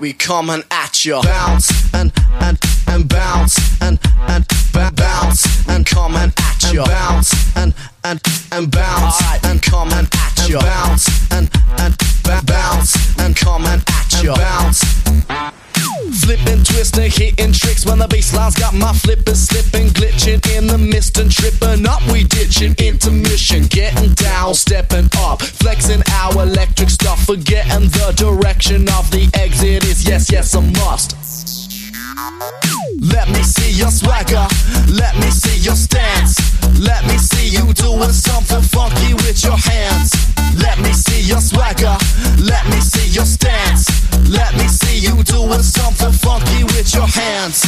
we coming at you. Bounce and and and bounce and and bounce and coming at you. Bounce and and and bounce and coming at you. And bounce and and bounce and coming at you. Bounce. Flipping, twisting, hitting tricks when the bassline's got my flippers slipping, glitching in the mist and tripping up. We ditching intermission, getting down, stepping up, flexing our electric stuff, forgetting the direction of the exit is yes, yes, a must. Let me see your swagger, let me see your stance, let me see you doing something funky with your hands. Let me see your swagger, let me see your stance. Let me see you doing something funky with your hands.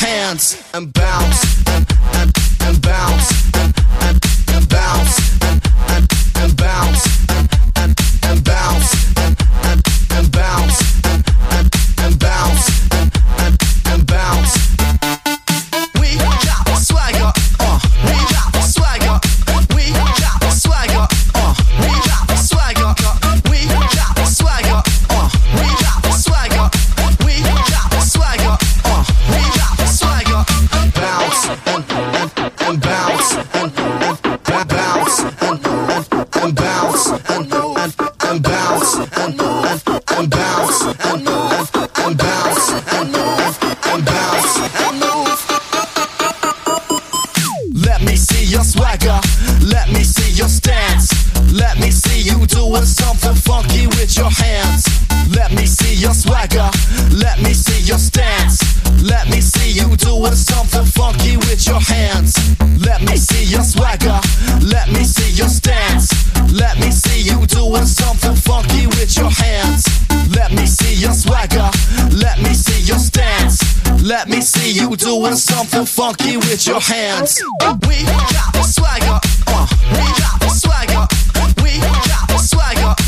Pants and see you doing something funky with your hands. We got the swagger, uh, we got the swagger, we got the swagger.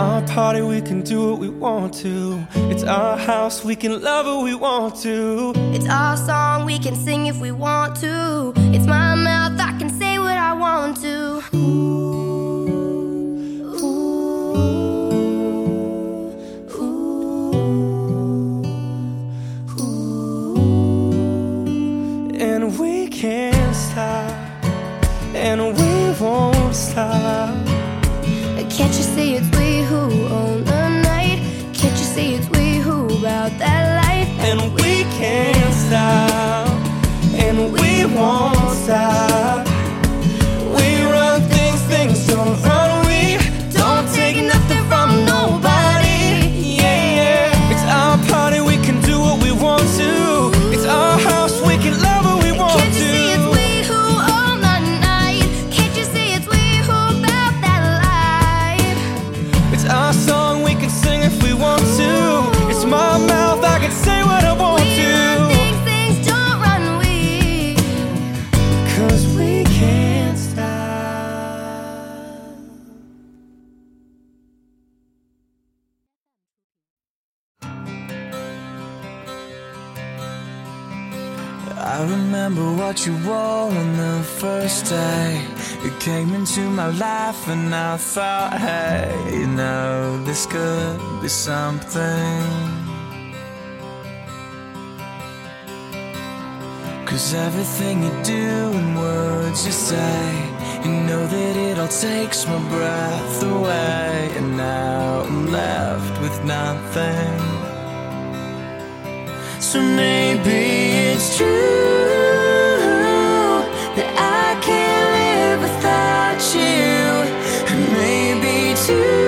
Yeah, yeah. It's our party, we can do what we want to. It's our house, we can love who we want to. It's our song, we can sing if we want to. It's my mouth, I can say what I want to. And we can't stop, and we won't stop. Can't you see it's we who own the night? Can't you see it's we who about that life? And we can't stop, and we won't stop. We run things, things don't run. You wore on the first day. You came into my life, and I thought, hey, you know, this could be something. Cause everything you do and words you say, you know that it all takes my breath away. And now I'm left with nothing. So maybe it's true you. Maybe two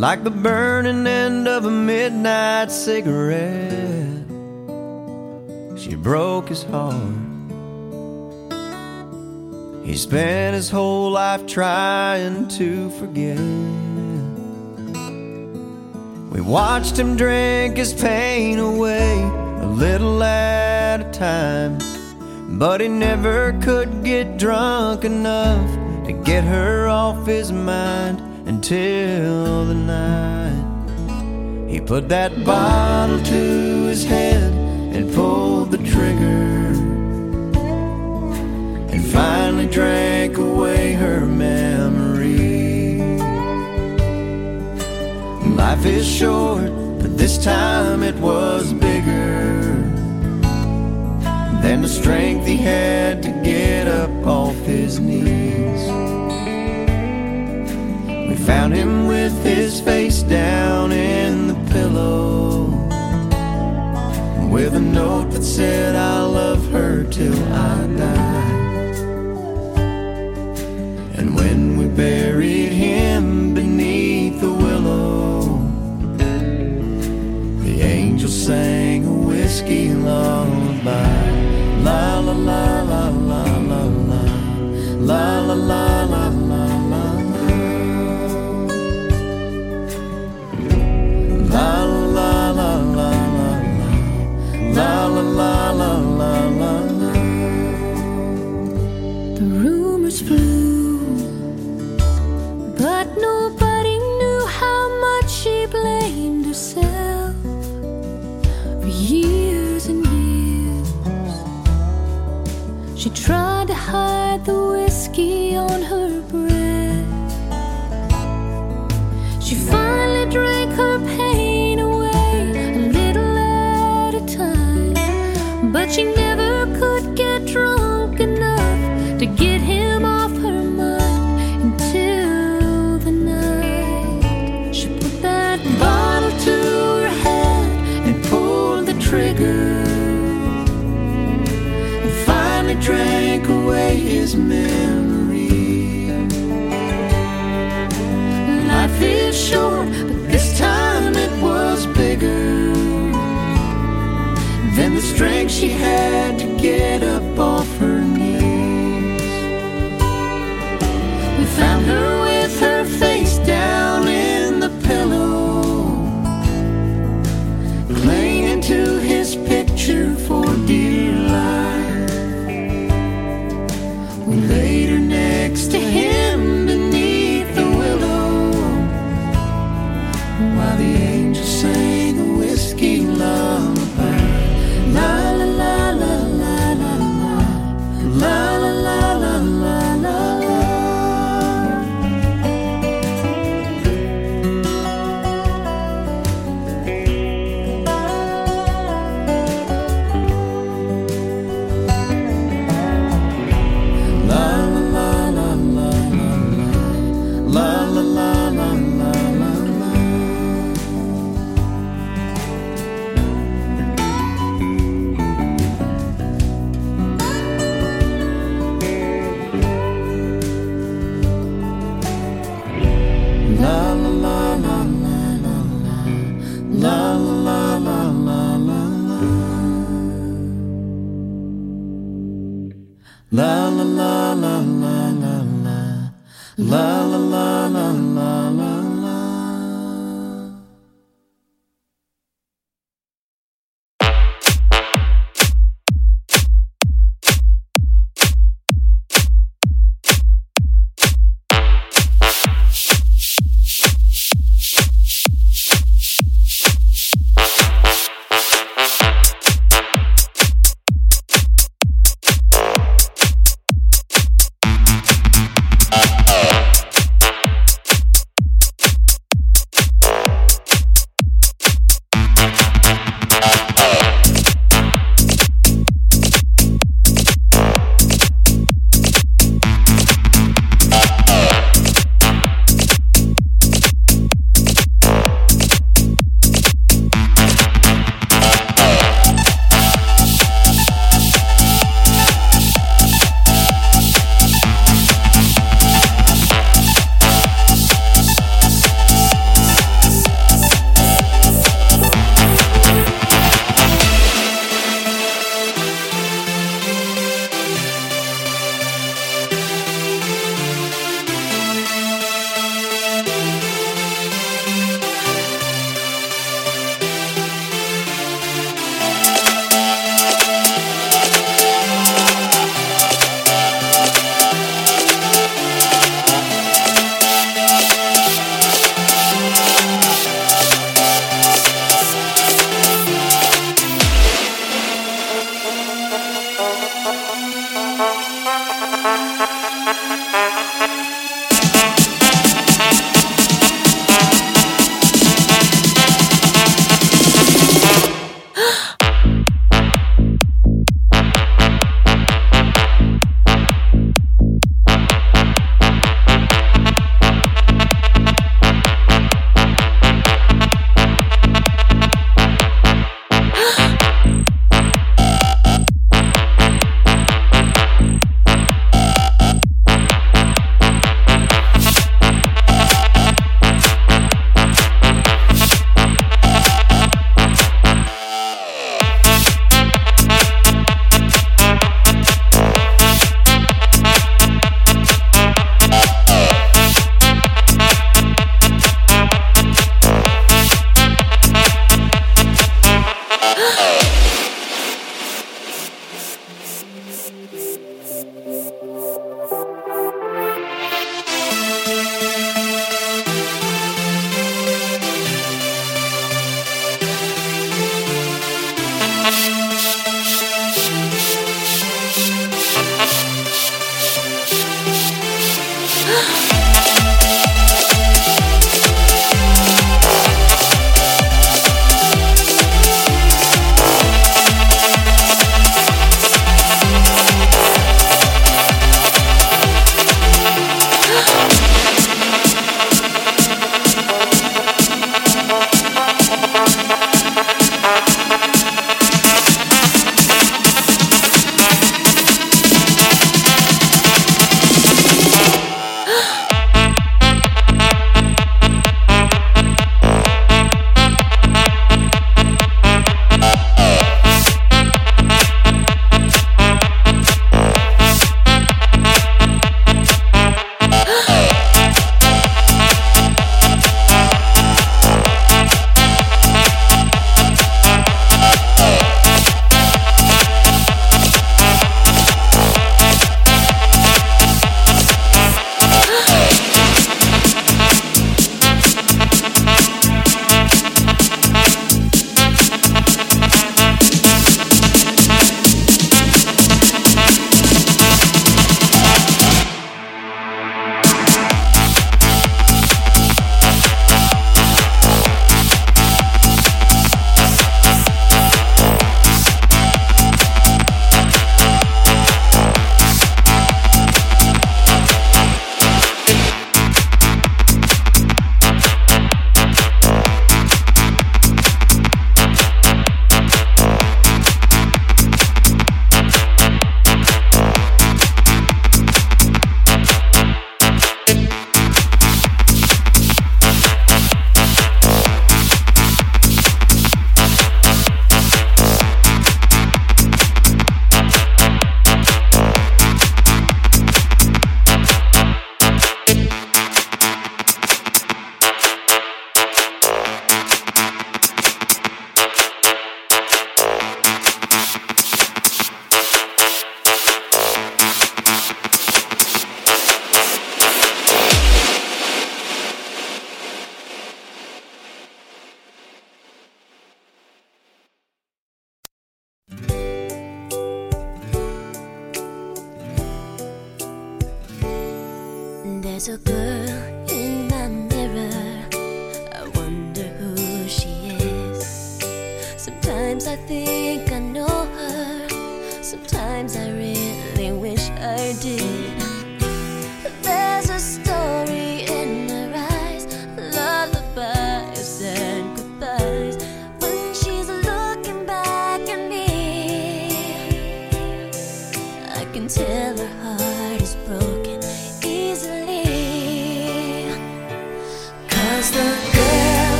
like the burning end of a midnight cigarette. She broke his heart. He spent his whole life trying to forget. We watched him drink his pain away a little at a time. But he never could get drunk enough to get her off his mind until the night he put that bottle to his head and pulled the trigger and finally drank away her memory. Life is short, but this time it was bigger than the strength he had to get up off his knees. Found him with his face down in the pillow, with a note that said, I love her till I die. And when we buried him beneath the willow, the angel sang a whiskey lullaby. La la la la la la la la la la la la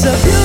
It's a beautiful